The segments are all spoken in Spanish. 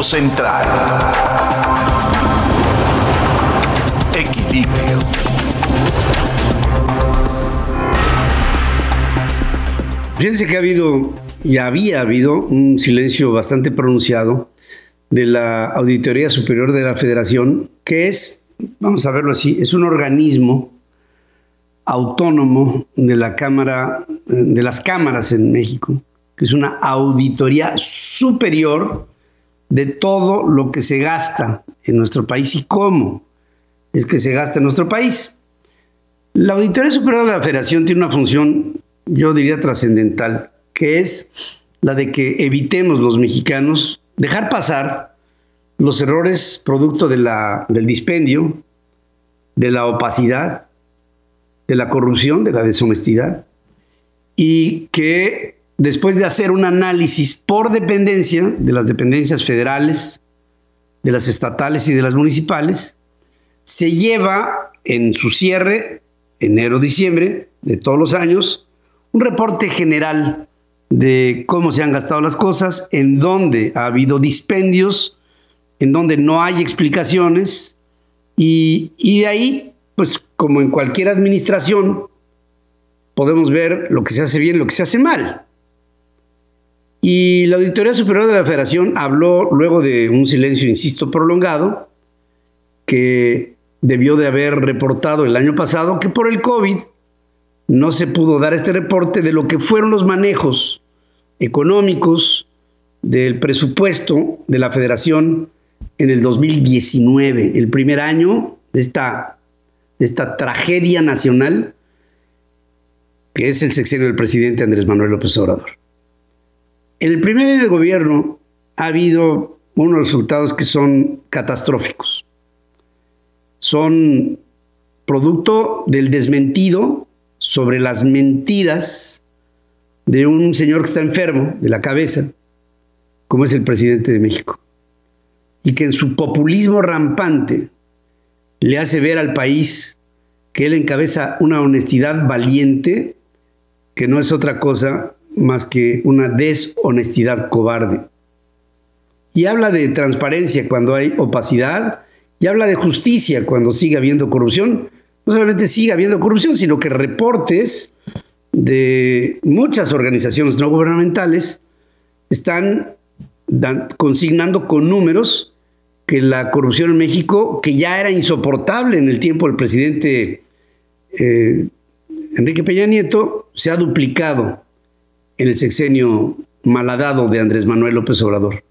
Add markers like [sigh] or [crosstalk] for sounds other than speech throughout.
Central. Equilibrio. Fíjense que ha habido, y había habido, un silencio bastante pronunciado de la Auditoría Superior de la Federación, que es, vamos a verlo así, es un organismo autónomo de la Cámara, de las cámaras en México, que es una auditoría superior de todo lo que se gasta en nuestro país y cómo es que se gasta en nuestro país. La Auditoría Superior de la Federación tiene una función, yo diría, trascendental, que es la de que evitemos los mexicanos dejar pasar los errores producto de la, del dispendio, de la opacidad, de la corrupción, de la deshonestidad, y que después de hacer un análisis por dependencia de las dependencias federales, de las estatales y de las municipales, se lleva en su cierre, enero-diciembre de todos los años, un reporte general de cómo se han gastado las cosas, en dónde ha habido dispendios, en donde no hay explicaciones, y, y de ahí, pues como en cualquier administración, podemos ver lo que se hace bien lo que se hace mal. Y la Auditoría Superior de la Federación habló luego de un silencio, insisto, prolongado, que debió de haber reportado el año pasado que por el COVID no se pudo dar este reporte de lo que fueron los manejos económicos del presupuesto de la Federación en el 2019, el primer año de esta, de esta tragedia nacional que es el sexenio del presidente Andrés Manuel López Obrador. En el primer año de gobierno ha habido unos resultados que son catastróficos. Son producto del desmentido sobre las mentiras de un señor que está enfermo de la cabeza, como es el presidente de México, y que en su populismo rampante le hace ver al país que él encabeza una honestidad valiente, que no es otra cosa más que una deshonestidad cobarde. Y habla de transparencia cuando hay opacidad, y habla de justicia cuando sigue habiendo corrupción. No solamente sigue habiendo corrupción, sino que reportes de muchas organizaciones no gubernamentales están consignando con números que la corrupción en México, que ya era insoportable en el tiempo del presidente eh, Enrique Peña Nieto, se ha duplicado en el sexenio malhadado de Andrés Manuel López Obrador.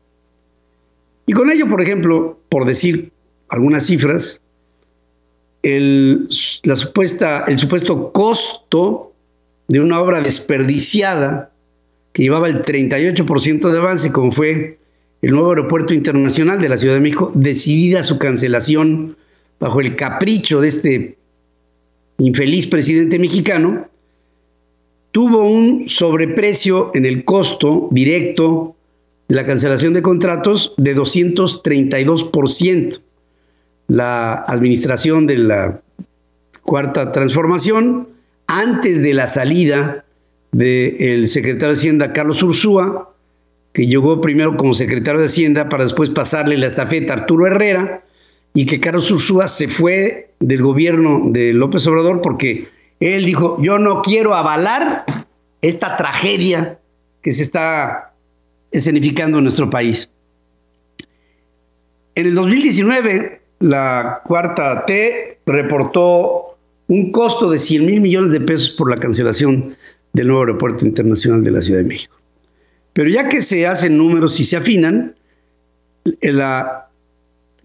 Y con ello, por ejemplo, por decir algunas cifras, el, la supuesta, el supuesto costo de una obra desperdiciada que llevaba el 38% de avance, como fue el nuevo aeropuerto internacional de la Ciudad de México, decidida su cancelación bajo el capricho de este infeliz presidente mexicano, tuvo un sobreprecio en el costo directo de la cancelación de contratos de 232%. La administración de la cuarta transformación, antes de la salida del secretario de Hacienda Carlos Ursúa, que llegó primero como secretario de Hacienda para después pasarle la estafeta a Arturo Herrera, y que Carlos Ursúa se fue del gobierno de López Obrador porque él dijo, yo no quiero avalar esta tragedia que se está escenificando en nuestro país. En el 2019, la cuarta T reportó un costo de 100 mil millones de pesos por la cancelación del nuevo aeropuerto internacional de la Ciudad de México. Pero ya que se hacen números y se afinan, la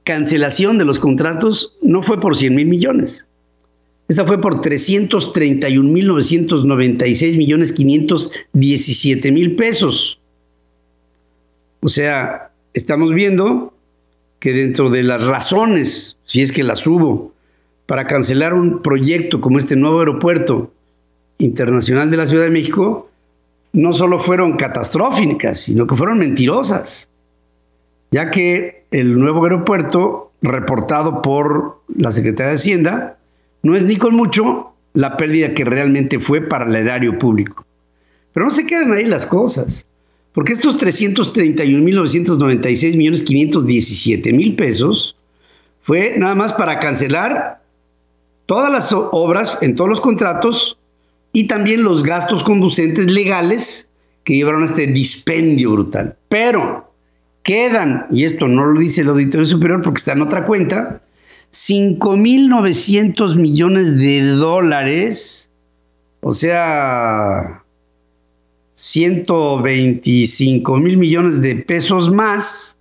cancelación de los contratos no fue por 100 mil millones, esta fue por 331.996 millones 517 mil pesos. O sea, estamos viendo que dentro de las razones, si es que las hubo, para cancelar un proyecto como este nuevo aeropuerto internacional de la Ciudad de México, no solo fueron catastróficas, sino que fueron mentirosas, ya que el nuevo aeropuerto, reportado por la Secretaría de Hacienda, no es ni con mucho la pérdida que realmente fue para el erario público. Pero no se quedan ahí las cosas, Porque estos 331.996 millones 517 mil pesos fue nada más para cancelar todas las obras en todos los contratos y también los gastos conducentes legales que llevaron a este dispendio brutal. Pero quedan, y esto no lo dice el Auditorio Superior porque está en otra cuenta, 5.900 millones de dólares, o sea, 125 mil millones de pesos más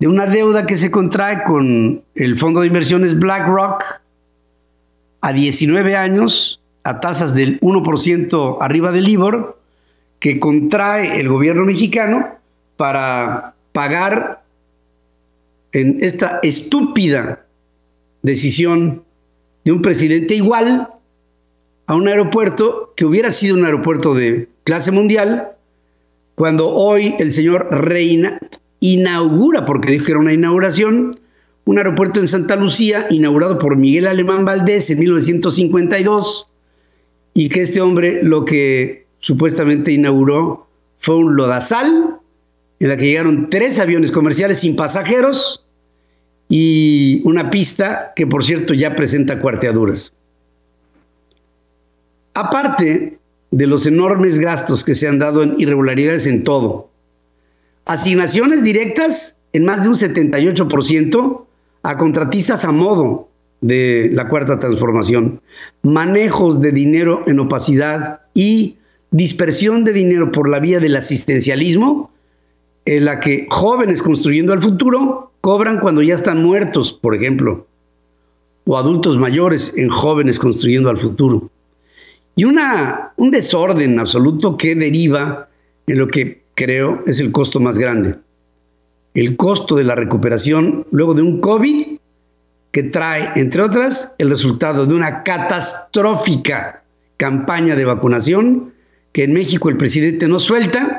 de una deuda que se contrae con el fondo de inversiones BlackRock a 19 años a tasas del 1% arriba del IBOR que contrae el gobierno mexicano para pagar en esta estúpida decisión de un presidente igual a un aeropuerto que hubiera sido un aeropuerto de clase mundial, cuando hoy el señor Reina inaugura, porque dijo que era una inauguración, un aeropuerto en Santa Lucía, inaugurado por Miguel Alemán Valdés en 1952, y que este hombre lo que supuestamente inauguró fue un lodazal en la que llegaron tres aviones comerciales sin pasajeros y una pista que por cierto ya presenta cuarteaduras. Aparte de los enormes gastos que se han dado en irregularidades en todo, asignaciones directas en más de un 78% a contratistas a modo de la cuarta transformación, manejos de dinero en opacidad y dispersión de dinero por la vía del asistencialismo, en la que jóvenes construyendo el futuro cobran cuando ya están muertos, por ejemplo, o adultos mayores en jóvenes construyendo al futuro. Y una, un desorden absoluto que deriva en lo que creo es el costo más grande. El costo de la recuperación luego de un COVID que trae, entre otras, el resultado de una catastrófica campaña de vacunación que en México el presidente no suelta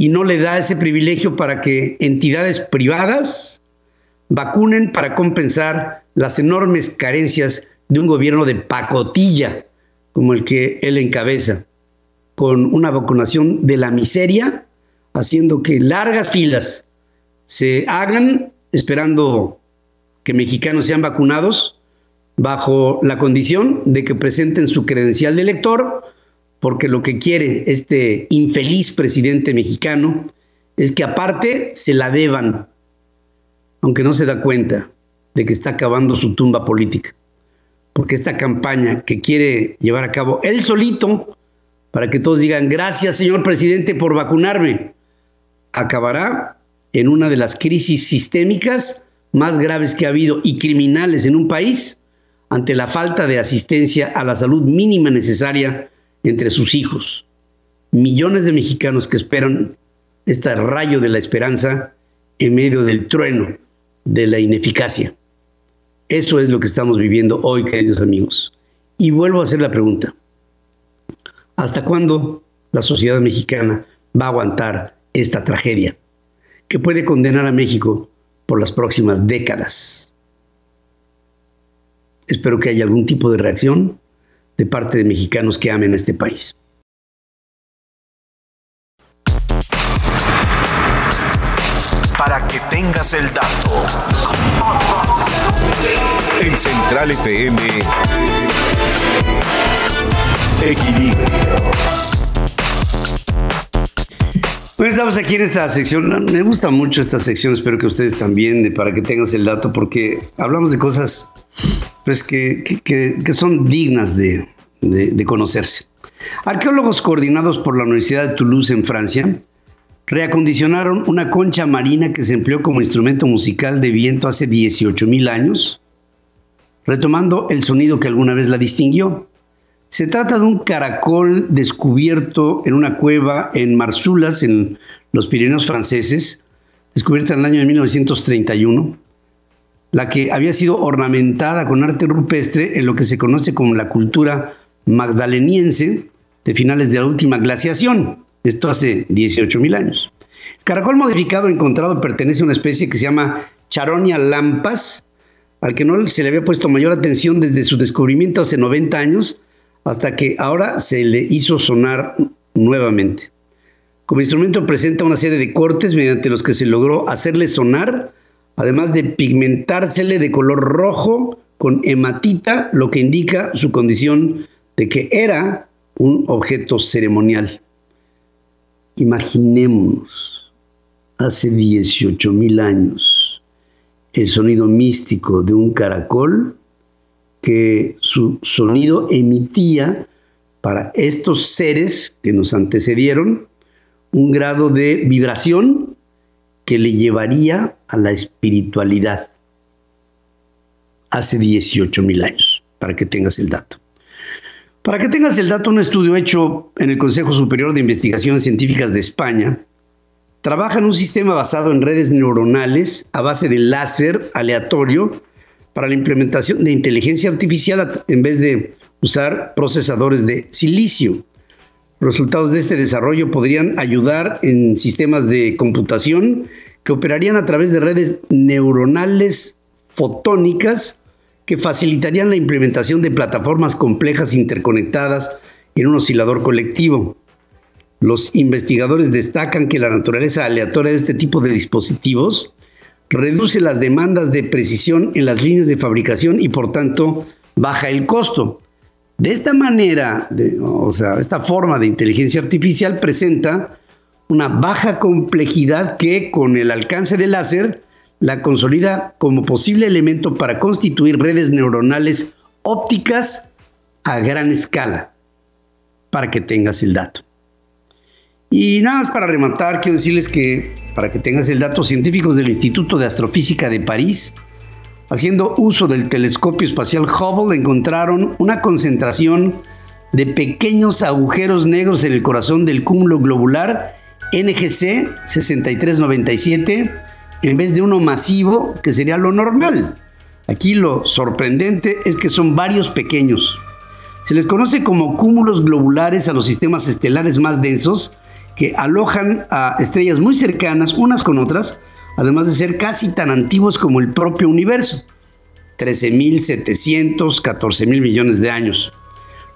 y no le da ese privilegio para que entidades privadas vacunen para compensar las enormes carencias de un gobierno de pacotilla como el que él encabeza, con una vacunación de la miseria, haciendo que largas filas se hagan esperando que mexicanos sean vacunados bajo la condición de que presenten su credencial de elector, porque lo que quiere este infeliz presidente mexicano es que aparte se la deban, aunque no se da cuenta de que está acabando su tumba política. Porque esta campaña que quiere llevar a cabo él solito, para que todos digan, gracias señor presidente por vacunarme, acabará en una de las crisis sistémicas más graves que ha habido y criminales en un país ante la falta de asistencia a la salud mínima necesaria entre sus hijos. Millones de mexicanos que esperan este rayo de la esperanza en medio del trueno de la ineficacia. Eso es lo que estamos viviendo hoy, queridos amigos. Y vuelvo a hacer la pregunta. ¿Hasta cuándo la sociedad mexicana va a aguantar esta tragedia que puede condenar a México por las próximas décadas. Espero que haya algún tipo de reacción de parte de mexicanos que amen a este país. Para que tengas el dato. En Central FM. Equilibrio. Bueno, estamos aquí en esta sección. Me gusta mucho esta sección, espero que ustedes también, para que tengas el dato, porque hablamos de cosas pues, que, son dignas de, de conocerse. Arqueólogos coordinados por la Universidad de Toulouse en Francia reacondicionaron una concha marina que se empleó como instrumento musical de viento hace 18.000 años, retomando el sonido que alguna vez la distinguió. Se trata de un caracol descubierto en una cueva en Marsulas, en los Pirineos franceses, descubierta en el año de 1931, la que había sido ornamentada con arte rupestre en lo que se conoce como la cultura magdaleniense de finales de la última glaciación, esto hace 18.000 años. Caracol modificado encontrado pertenece a una especie que se llama Charonia lampas, al que no se le había puesto mayor atención desde su descubrimiento hace 90 años, hasta que ahora se le hizo sonar nuevamente. Como instrumento presenta una serie de cortes mediante los que se logró hacerle sonar, además de pigmentársele de color rojo con hematita, lo que indica su condición de que era un objeto ceremonial. Imaginémonos, hace 18 mil años, el sonido místico de un caracol que su sonido emitía para estos seres que nos antecedieron un grado de vibración que le llevaría a la espiritualidad hace 18 mil años, para que tengas el dato. Para que tengas el dato, un estudio hecho en el Consejo Superior de Investigaciones Científicas de España trabaja en un sistema basado en redes neuronales a base de láser aleatorio para la implementación de inteligencia artificial en vez de usar procesadores de silicio. Los resultados de este desarrollo podrían ayudar en sistemas de computación que operarían a través de redes neuronales fotónicas que facilitarían la implementación de plataformas complejas interconectadas en un oscilador colectivo. Los investigadores destacan que la naturaleza aleatoria de este tipo de dispositivos reduce las demandas de precisión en las líneas de fabricación y por tanto baja el costo. De esta manera, o sea, esta forma de inteligencia artificial presenta una baja complejidad que con el alcance del láser la consolida como posible elemento para constituir redes neuronales ópticas a gran escala, para que tengas el dato. Y nada más para rematar, quiero decirles que, para que tengas el dato, científicos del Instituto de Astrofísica de París haciendo uso del telescopio espacial Hubble, encontraron una concentración de pequeños agujeros negros en el corazón del cúmulo globular NGC 6397 en vez de uno masivo que sería lo normal. Aquí lo sorprendente es que son varios pequeños. Se les conoce como cúmulos globulares a los sistemas estelares más densos que alojan a estrellas muy cercanas unas con otras además de ser casi tan antiguos como el propio universo, 13.700, 14.000 millones de años.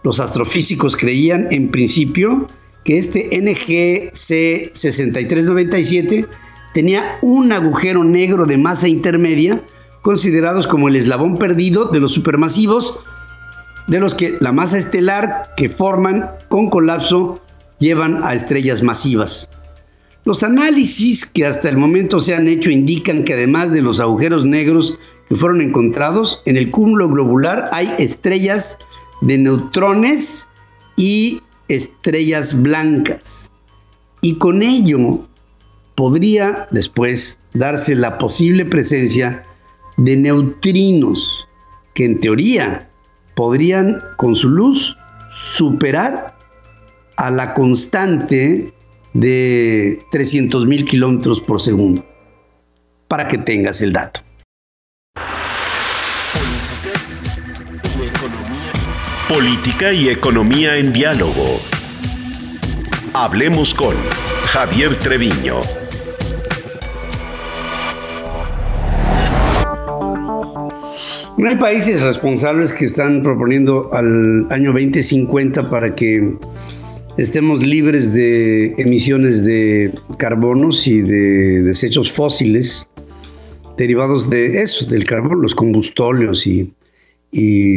Los astrofísicos creían en principio que este NGC 6397 tenía un agujero negro de masa intermedia, considerados como el eslabón perdido de los supermasivos, de los que la masa estelar que forman con colapso llevan a estrellas masivas. Los análisis que hasta el momento se han hecho indican que además de los agujeros negros que fueron encontrados, en el cúmulo globular hay estrellas de neutrones y estrellas blancas. Y con ello podría después darse la posible presencia de neutrinos que en teoría podrían con su luz superar a la constante de 300 mil kilómetros por segundo, para que tengas el dato. Política y economía en diálogo. Hablemos con Javier Treviño. Hay países responsables que están proponiendo al año 2050 para que estemos libres de emisiones de carbonos y de desechos fósiles derivados de eso, del carbón, los combustóleos y,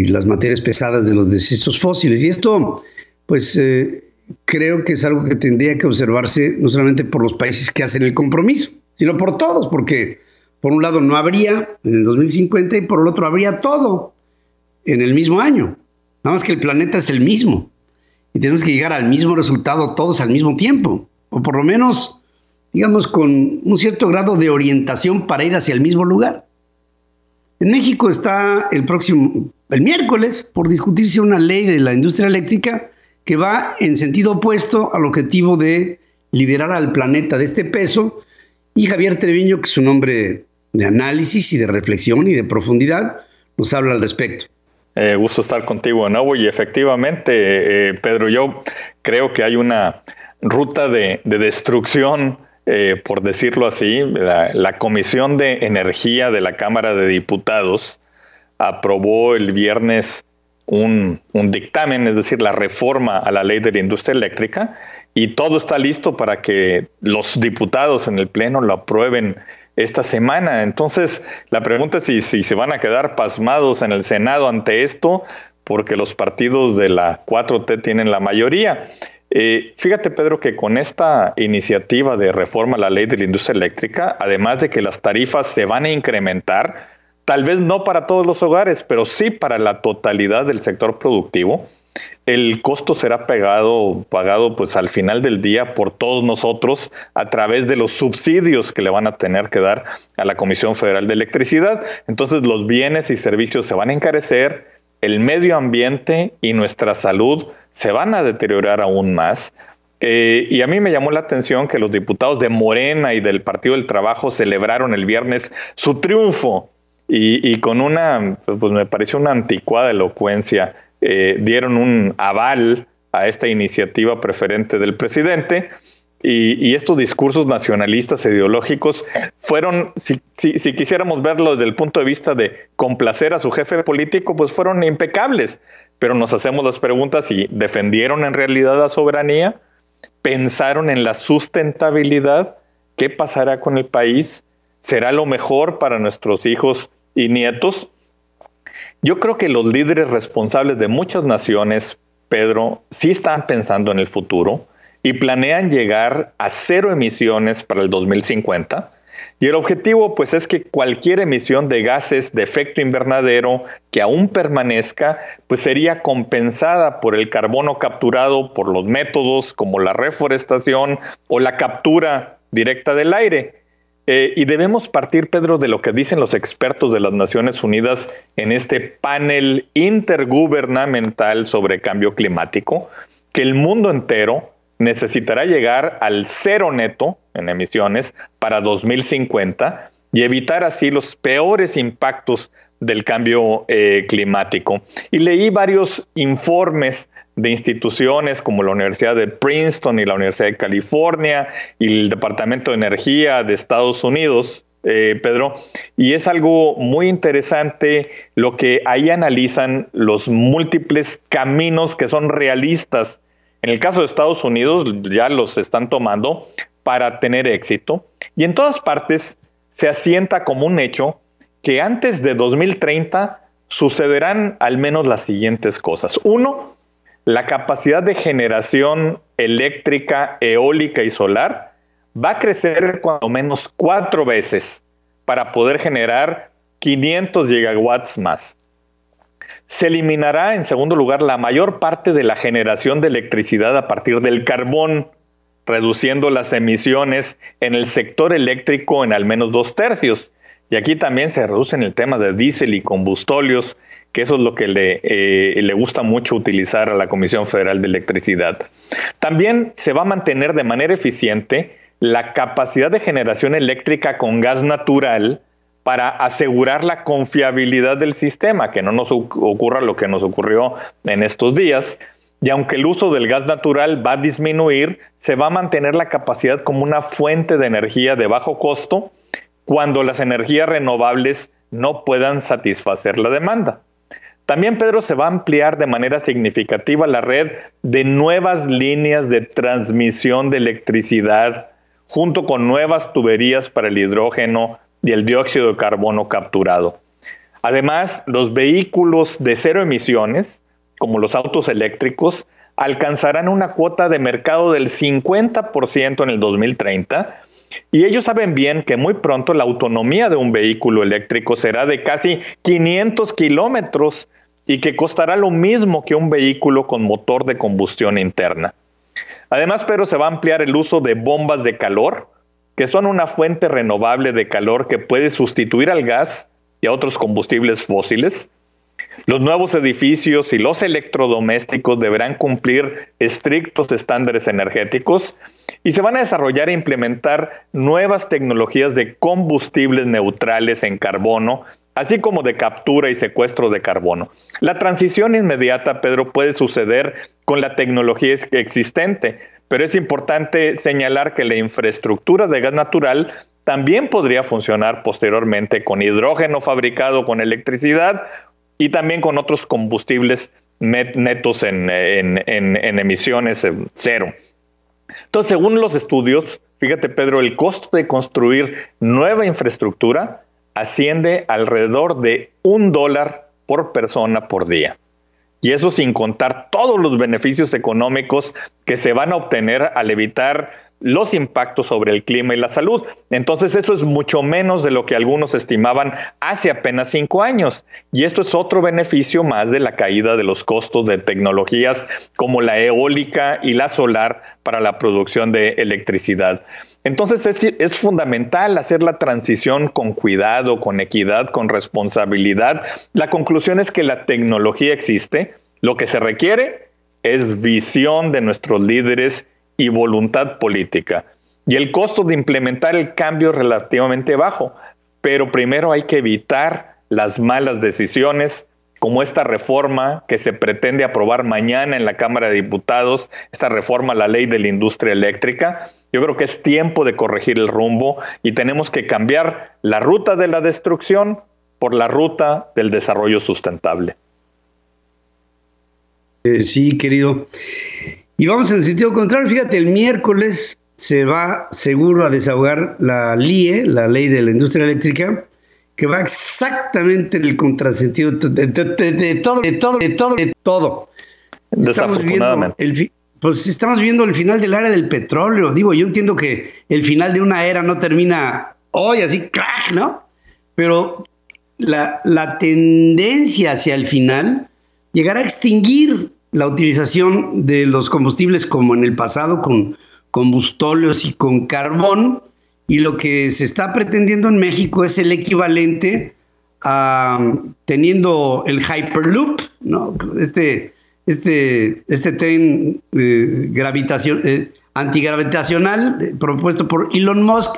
las materias pesadas de los desechos fósiles. Y esto, pues, eh, creo que es algo que tendría que observarse no solamente por los países que hacen el compromiso, sino por todos, porque por un lado no habría en el 2050 y por el otro habría todo en el mismo año. Nada más que el planeta es el mismo y tenemos que llegar al mismo resultado todos al mismo tiempo, o por lo menos, digamos, con un cierto grado de orientación para ir hacia el mismo lugar. En México está el próximo, el miércoles, por discutirse una ley de la industria eléctrica que va en sentido opuesto al objetivo de liberar al planeta de este peso. Y Javier Treviño, que es un hombre de análisis y de reflexión y de profundidad, nos habla al respecto. Eh, gusto estar contigo de nuevo y efectivamente, eh, Pedro, yo creo que hay una ruta de, destrucción, eh, por decirlo así. La, Comisión de Energía de la Cámara de Diputados aprobó el viernes un, un dictamen, es decir, la reforma a la ley de la industria eléctrica, y todo está listo para que los diputados en el Pleno lo aprueben esta semana. Entonces, la pregunta es si, si se van a quedar pasmados en el Senado ante esto, porque los partidos de la 4T tienen la mayoría. Eh, fíjate, Pedro, que con esta iniciativa de reforma a la ley de la industria eléctrica, además de que las tarifas se van a incrementar, tal vez no para todos los hogares, pero sí para la totalidad del sector productivo, el costo será pagado, pagado pues al final del día por todos nosotros a través de los subsidios que le van a tener que dar a la Comisión Federal de Electricidad. Entonces los bienes y servicios se van a encarecer, el medio ambiente y nuestra salud se van a deteriorar aún más. Eh, y a mí me llamó la atención que los diputados de Morena y del Partido del Trabajo celebraron el viernes su triunfo y, y con una, pues me pareció una anticuada elocuencia eh, dieron un aval a esta iniciativa preferente del presidente. Y, estos discursos nacionalistas ideológicos fueron, si, si, quisiéramos verlo desde el punto de vista de complacer a su jefe político, pues fueron impecables. Pero nos hacemos las preguntas si defendieron en realidad la soberanía, pensaron en la sustentabilidad, qué pasará con el país, será lo mejor para nuestros hijos y nietos. Yo creo que los líderes responsables de muchas naciones, Pedro, sí están pensando en el futuro y planean llegar a cero emisiones para el 2050. Y el objetivo pues es que cualquier emisión de gases de efecto invernadero que aún permanezca pues sería compensada por el carbono capturado por los métodos como la reforestación o la captura directa del aire. Eh, y debemos partir, Pedro, de lo que dicen los expertos de las Naciones Unidas en este panel intergubernamental sobre cambio climático, que el mundo entero necesitará llegar al cero neto en emisiones para 2050 y evitar así los peores impactos del cambio eh, climático. Y leí varios informes de instituciones como la Universidad de Princeton y la Universidad de California y el Departamento de Energía de Estados Unidos, eh, Pedro, y es algo muy interesante lo que ahí analizan los múltiples caminos que son realistas. En el caso de Estados Unidos ya los están tomando para tener éxito y en todas partes se asienta como un hecho que antes de 2030 sucederán al menos las siguientes cosas. Uno, la capacidad de generación eléctrica, eólica y solar va a crecer cuando menos cuatro veces para poder generar 500 gigawatts más. Se eliminará, en segundo lugar, la mayor parte de la generación de electricidad a partir del carbón, reduciendo las emisiones en el sector eléctrico en al menos dos tercios. Y aquí también se reduce en el tema de diésel y combustóleos, que eso es lo que le, eh, le gusta mucho utilizar a la Comisión Federal de Electricidad. También se va a mantener de manera eficiente la capacidad de generación eléctrica con gas natural para asegurar la confiabilidad del sistema, que no nos ocurra lo que nos ocurrió en estos días. Y aunque el uso del gas natural va a disminuir, se va a mantener la capacidad como una fuente de energía de bajo costo cuando las energías renovables no puedan satisfacer la demanda. También, Pedro, se va a ampliar de manera significativa la red de nuevas líneas de transmisión de electricidad, junto con nuevas tuberías para el hidrógeno y el dióxido de carbono capturado. Además, los vehículos de cero emisiones, como los autos eléctricos, alcanzarán una cuota de mercado del 50% en el 2030 y ellos saben bien que muy pronto la autonomía de un vehículo eléctrico será de casi 500 kilómetros y que costará lo mismo que un vehículo con motor de combustión interna. Además, pero se va a ampliar el uso de bombas de calor, que son una fuente renovable de calor que puede sustituir al gas y a otros combustibles fósiles. Los nuevos edificios y los electrodomésticos deberán cumplir estrictos estándares energéticos y se van a desarrollar e implementar nuevas tecnologías de combustibles neutrales en carbono, así como de captura y secuestro de carbono. La transición inmediata, Pedro, puede suceder con la tecnología existente, pero es importante señalar que la infraestructura de gas natural también podría funcionar posteriormente con hidrógeno fabricado con electricidad y también con otros combustibles netos en, emisiones cero. Entonces, según los estudios, fíjate Pedro, el costo de construir nueva infraestructura asciende alrededor de un dólar por persona por día. Y eso sin contar todos los beneficios económicos que se van a obtener al evitar los impactos sobre el clima y la salud. Entonces eso es mucho menos de lo que algunos estimaban hace apenas cinco años. Y esto es otro beneficio más de la caída de los costos de tecnologías como la eólica y la solar para la producción de electricidad. Entonces es, es, fundamental hacer la transición con cuidado, con equidad, con responsabilidad. La conclusión es que la tecnología existe, lo que se requiere es visión de nuestros líderes y voluntad política. Y el costo de implementar el cambio es relativamente bajo, pero primero hay que evitar las malas decisiones, como esta reforma que se pretende aprobar mañana en la Cámara de Diputados, esta reforma a la ley de la industria eléctrica. Yo creo que es tiempo de corregir el rumbo y tenemos que cambiar la ruta de la destrucción por la ruta del desarrollo sustentable. Eh, sí, querido. Y vamos en sentido contrario. Fíjate, el miércoles se va seguro a desahogar la LIE, la Ley de la Industria Eléctrica, que va exactamente en el contrasentido de, todo, de todo, de todo, de todo. Estamos viendo el, pues estamos viendo el final del área del petróleo. Digo, yo entiendo que el final de una era no termina hoy, así, crack, ¿no? Pero la, la tendencia hacia el final llegará a extinguir la utilización de los combustibles como en el pasado con combustóleos y con carbón y lo que se está pretendiendo en México es el equivalente a teniendo el Hyperloop, ¿no? este, este, este tren eh, eh, antigravitacional eh, propuesto por Elon Musk,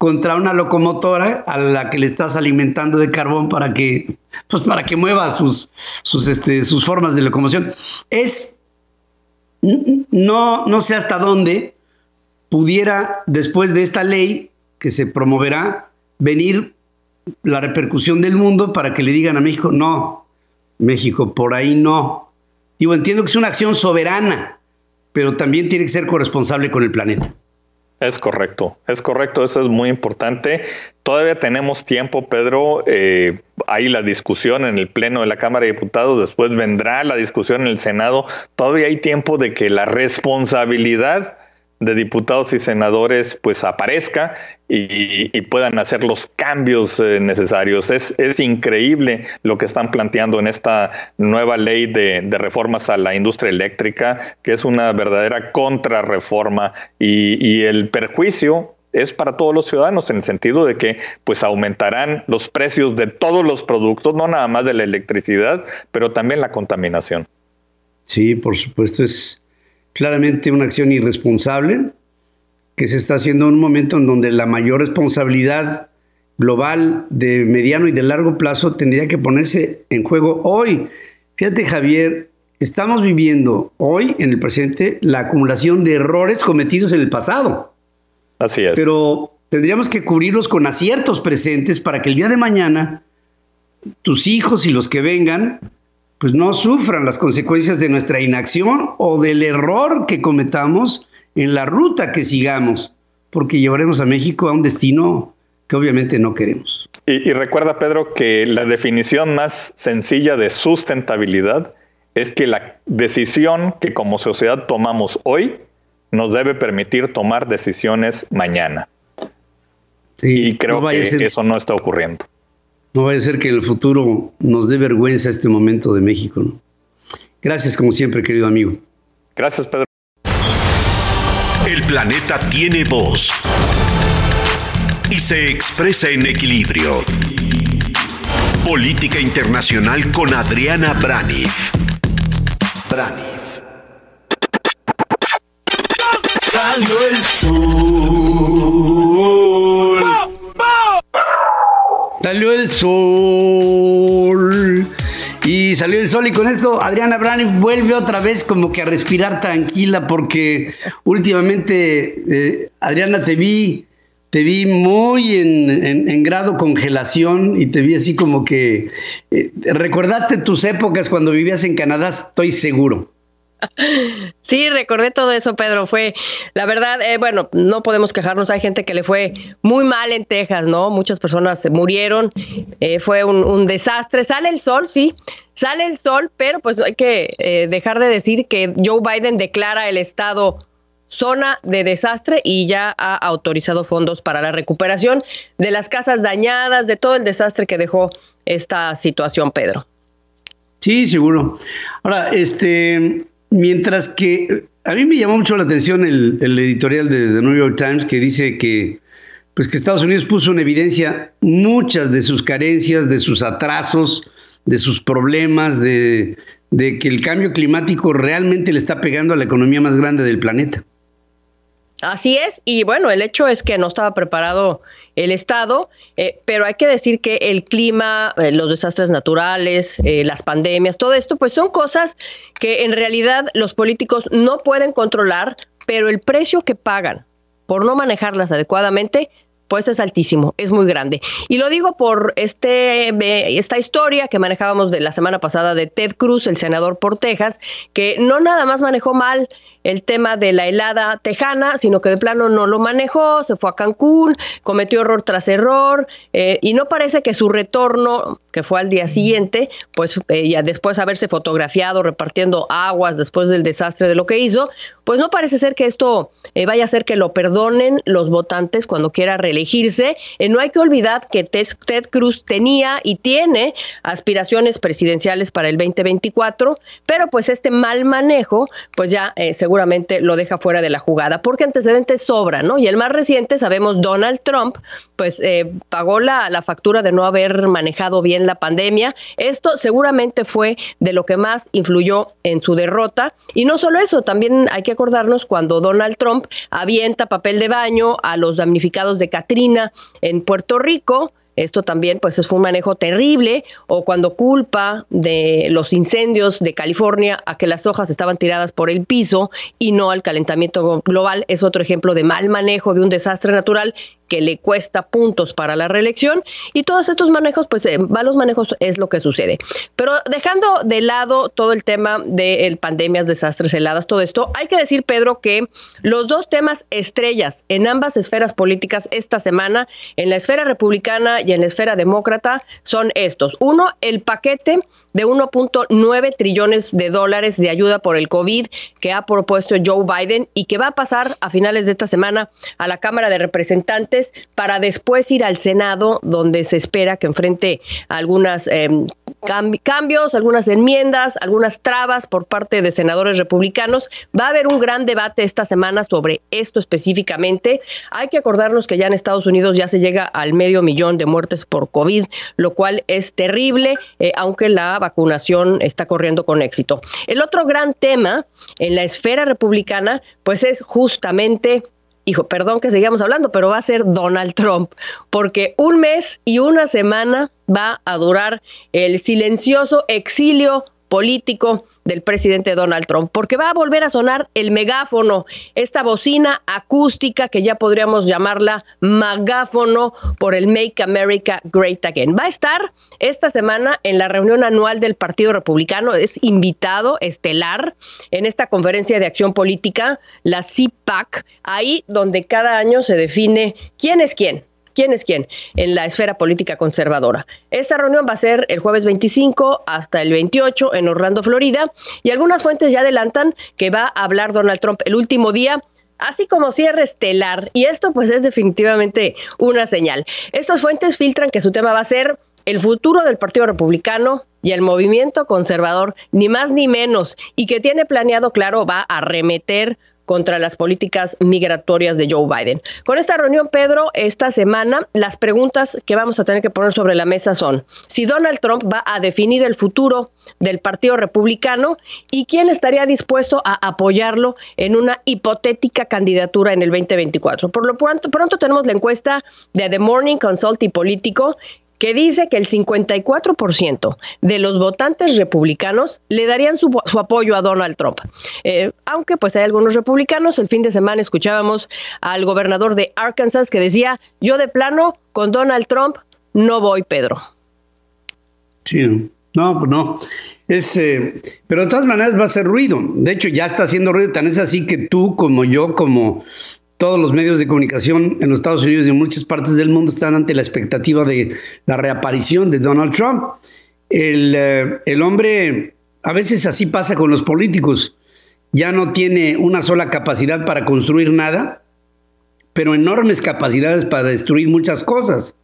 contra una locomotora a la que le estás alimentando de carbón para que, pues para que mueva sus, sus, este, sus formas de locomoción. Es, no, no sé hasta dónde pudiera, después de esta ley que se promoverá, venir la repercusión del mundo para que le digan a México, no, México, por ahí no. Digo, entiendo que es una acción soberana, pero también tiene que ser corresponsable con el planeta. Es correcto, es correcto, eso es muy importante. Todavía tenemos tiempo, Pedro. Eh, hay la discusión en el Pleno de la Cámara de Diputados, después vendrá la discusión en el Senado. Todavía hay tiempo de que la responsabilidad de diputados y senadores pues aparezca y, puedan hacer los cambios eh, necesarios. Es, es, increíble lo que están planteando en esta nueva ley de, reformas a la industria eléctrica, que es una verdadera contrarreforma y, y el perjuicio es para todos los ciudadanos en el sentido de que pues aumentarán los precios de todos los productos, no nada más de la electricidad, pero también la contaminación. Sí, por supuesto, es claramente una acción irresponsable que se está haciendo en un momento en donde la mayor responsabilidad global de mediano y de largo plazo tendría que ponerse en juego hoy. Fíjate Javier, estamos viviendo hoy en el presente la acumulación de errores cometidos en el pasado. Así es. Pero tendríamos que cubrirlos con aciertos presentes para que el día de mañana tus hijos y los que vengan pues no sufran las consecuencias de nuestra inacción o del error que cometamos en la ruta que sigamos, porque llevaremos a México a un destino que obviamente no queremos. Y, recuerda, Pedro, que la definición más sencilla de sustentabilidad es que la decisión que como sociedad tomamos hoy nos debe permitir tomar decisiones mañana. y creo que eso no está ocurriendo. No vaya a ser que en el futuro nos dé vergüenza este momento de México. Gracias como siempre, querido amigo. Gracias, Pedro. El planeta tiene voz y se expresa en equilibrio. Política Internacional con Adriana Braniff. Braniff. Salió el sol. Salió el sol. Y salió el sol y con esto Adriana Brani vuelve otra vez como que a respirar tranquila porque últimamente, eh, Adriana, te vi, te vi muy en, grado congelación y te vi así como que eh, recordaste tus épocas cuando vivías en Canadá, estoy seguro. Sí, recordé todo eso, Pedro. Fue, la verdad, eh, bueno, no podemos quejarnos. Hay gente que le fue muy mal en Texas, ¿no? Muchas personas murieron. Eh, fue un, desastre. Sale el sol, sí, sale el sol, pero pues hay que eh, dejar de decir que Joe Biden declara el estado zona de desastre y ya ha autorizado fondos para la recuperación de las casas dañadas, de todo el desastre que dejó esta situación, Pedro. Sí, seguro. Ahora, este, mientras que a mí me llamó mucho la atención el, editorial de The New York Times que dice que pues que Estados Unidos puso en evidencia muchas de sus carencias, de sus atrasos, de sus problemas, de, de que el cambio climático realmente le está pegando a la economía más grande del planeta. Así es, y bueno, el hecho es que no estaba preparado el Estado, eh, pero hay que decir que el clima, eh, los desastres naturales, eh, las pandemias, todo esto, pues son cosas que en realidad los políticos no pueden controlar, pero el precio que pagan por no manejarlas adecuadamente pues es altísimo, es muy grande. Y lo digo por este, esta historia que manejábamos de la semana pasada de Ted Cruz, el senador por Texas, que no nada más manejó mal el tema de la helada tejana, sino que de plano no lo manejó, se fue a Cancún, cometió error tras error, eh, y no parece que su retorno, que fue al día siguiente, pues eh, ya después de haberse fotografiado repartiendo aguas después del desastre de lo que hizo, pues no parece ser que esto eh, vaya a hacer que lo perdonen los votantes cuando quiera reelegirse. no hay que olvidar que Ted Cruz tenía y tiene aspiraciones presidenciales para el 2024, pero pues este mal manejo, pues ya se seguramente lo deja fuera de la jugada, porque antecedentes sobran, ¿no? Y el más reciente, sabemos, Donald Trump, pues eh, pagó la, la factura de no haber manejado bien la pandemia. Esto seguramente fue de lo que más influyó en su derrota. Y no solo eso, también hay que acordarnos cuando Donald Trump avienta papel de baño a los damnificados de Katrina en Puerto Rico, esto también pues es un manejo terrible o cuando culpa de los incendios de California a que las hojas estaban tiradas por el piso y no al calentamiento global es otro ejemplo de mal manejo de un desastre natural que le cuesta puntos para la reelección y todos estos manejos, pues eh, malos manejos es lo que sucede. Pero dejando de lado todo el tema de pandemias, desastres, heladas, todo esto, hay que decir, Pedro, que los dos temas estrellas en ambas esferas políticas esta semana, en la esfera republicana y en la esfera demócrata, son estos. Uno, el paquete de 1.9 trillones de dólares de ayuda por el COVID que ha propuesto Joe Biden y que va a pasar a finales de esta semana a la Cámara de Representantes para después ir al Senado, donde se espera que enfrente algunas em, cambios, algunas enmiendas, algunas trabas por parte de senadores republicanos. Va a haber un gran debate esta semana sobre esto específicamente. Hay que acordarnos que ya en Estados Unidos ya se llega al medio millón de muertes por COVID, lo cual es terrible, eh, aunque la vacunación está corriendo con éxito. El otro gran tema en la esfera republicana, pues es justamente hijo, perdón que sigamos hablando, pero va a ser Donald Trump, porque un mes y una semana va a durar el silencioso exilio político del presidente Donald Trump, porque va a volver a sonar el megáfono, esta bocina acústica que ya podríamos llamarla magáfono por el Make America Great Again. Va a estar esta semana en la reunión anual del Partido Republicano, es invitado estelar en esta conferencia de acción política, la CPAC, ahí donde cada año se define quién es quién quién es quién en la esfera política conservadora. Esta reunión va a ser el jueves 25 hasta el 28 en Orlando, Florida, y algunas fuentes ya adelantan que va a hablar Donald Trump el último día así como cierre estelar. Y esto pues es definitivamente una señal. Estas fuentes filtran que su tema va a ser el futuro del Partido Republicano y el movimiento conservador, ni más ni menos, y que tiene planeado, claro, va a remeter contra las políticas migratorias de Joe Biden. Con esta reunión, Pedro, esta semana, las preguntas que vamos a tener que poner sobre la mesa son si Donald Trump va a definir el futuro del Partido Republicano y quién estaría dispuesto a apoyarlo en una hipotética candidatura en el 2024. Por lo pronto, pronto tenemos la encuesta de The Morning Consult y Político que dice que el 54% de los votantes republicanos le darían su, apoyo a Donald Trump. Eh, aunque pues hay algunos republicanos, el fin de semana escuchábamos al gobernador de Arkansas que decía, yo de plano con Donald Trump no voy, Pedro. Sí, No, pues no. Eh, pero de todas maneras va a ser ruido. De hecho, ya está haciendo ruido. Tan es así que tú, como yo, como todos los medios de comunicación en los Estados Unidos y en muchas partes del mundo están ante la expectativa de la reaparición de Donald Trump. El, eh, el hombre, a veces así pasa con los políticos, ya no tiene una sola capacidad para construir nada, pero enormes capacidades para destruir muchas cosas.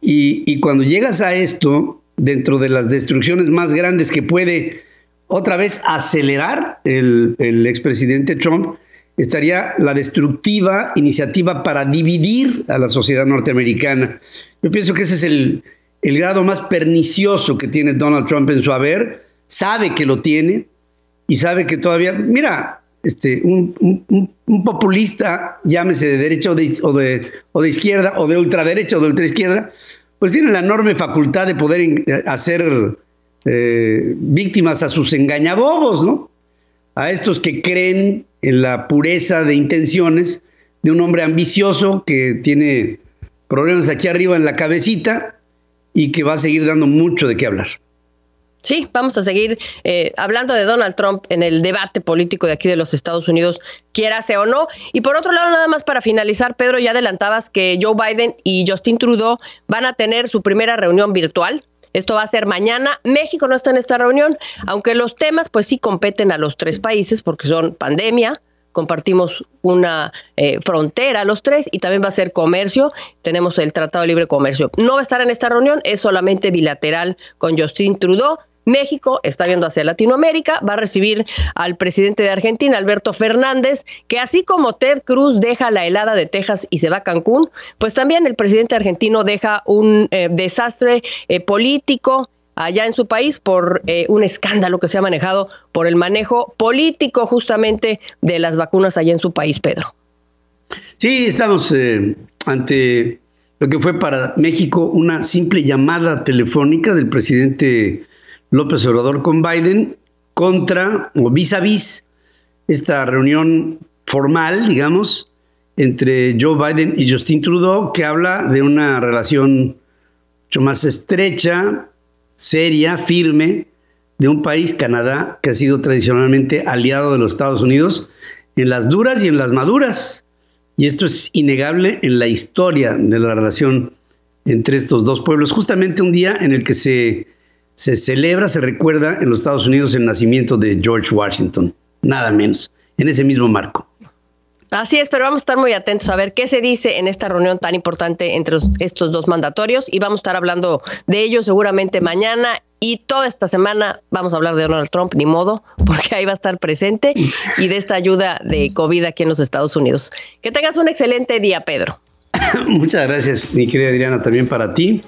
Y, y cuando llegas a esto, dentro de las destrucciones más grandes que puede otra vez acelerar el, el expresidente Trump, estaría la destructiva iniciativa para dividir a la sociedad norteamericana. Yo pienso que ese es el, el grado más pernicioso que tiene Donald Trump en su haber, sabe que lo tiene y sabe que todavía, mira, este, un, un, populista, llámese de derecha o de, o de, o de izquierda, o de ultraderecha o de ultraizquierda, pues tiene la enorme facultad de poder eh, hacer eh, víctimas a sus engañabobos, ¿no? A estos que creen en la pureza de intenciones de un hombre ambicioso que tiene problemas aquí arriba en la cabecita y que va a seguir dando mucho de qué hablar. Sí, vamos a seguir eh, hablando de Donald Trump en el debate político de aquí de los Estados Unidos, quiera sea o no. Y por otro lado, nada más para finalizar, Pedro, ya adelantabas que Joe Biden y Justin Trudeau van a tener su primera reunión virtual. Esto va a ser mañana. México no está en esta reunión, aunque los temas pues sí competen a los tres países porque son pandemia, compartimos una eh, frontera los tres y también va a ser comercio. Tenemos el Tratado de Libre Comercio. No va a estar en esta reunión, es solamente bilateral con Justin Trudeau. México está viendo hacia Latinoamérica, va a recibir al presidente de Argentina, Alberto Fernández, que así como Ted Cruz deja la helada de Texas y se va a Cancún, pues también el presidente argentino deja un eh, desastre eh, político allá en su país por eh, un escándalo que se ha manejado por el manejo político justamente de las vacunas allá en su país, Pedro. Sí, estamos ante lo que fue para México una simple llamada telefónica del presidente López Obrador con Biden contra o vis a vis esta reunión formal, digamos, entre Joe Biden y Justin Trudeau, que habla de una relación mucho más estrecha, seria, firme, de un país, Canadá, que ha sido tradicionalmente aliado de los Estados Unidos en las duras y en las maduras. Y esto es innegable en la historia de la relación entre estos dos pueblos, justamente un día en el que se se celebra, se recuerda en los Estados Unidos el nacimiento de George Washington, nada menos, en ese mismo marco. Así es, pero vamos a estar muy atentos a ver qué se dice en esta reunión tan importante entre estos dos mandatorios y vamos a estar hablando de ello seguramente mañana y toda esta semana vamos a hablar de Donald Trump, ni modo, [laughs] porque ahí va a estar presente y de esta ayuda de COVID aquí en los Estados Unidos. Que tengas un excelente día, Pedro. [coughs] Muchas gracias, mi querida Adriana, también para ti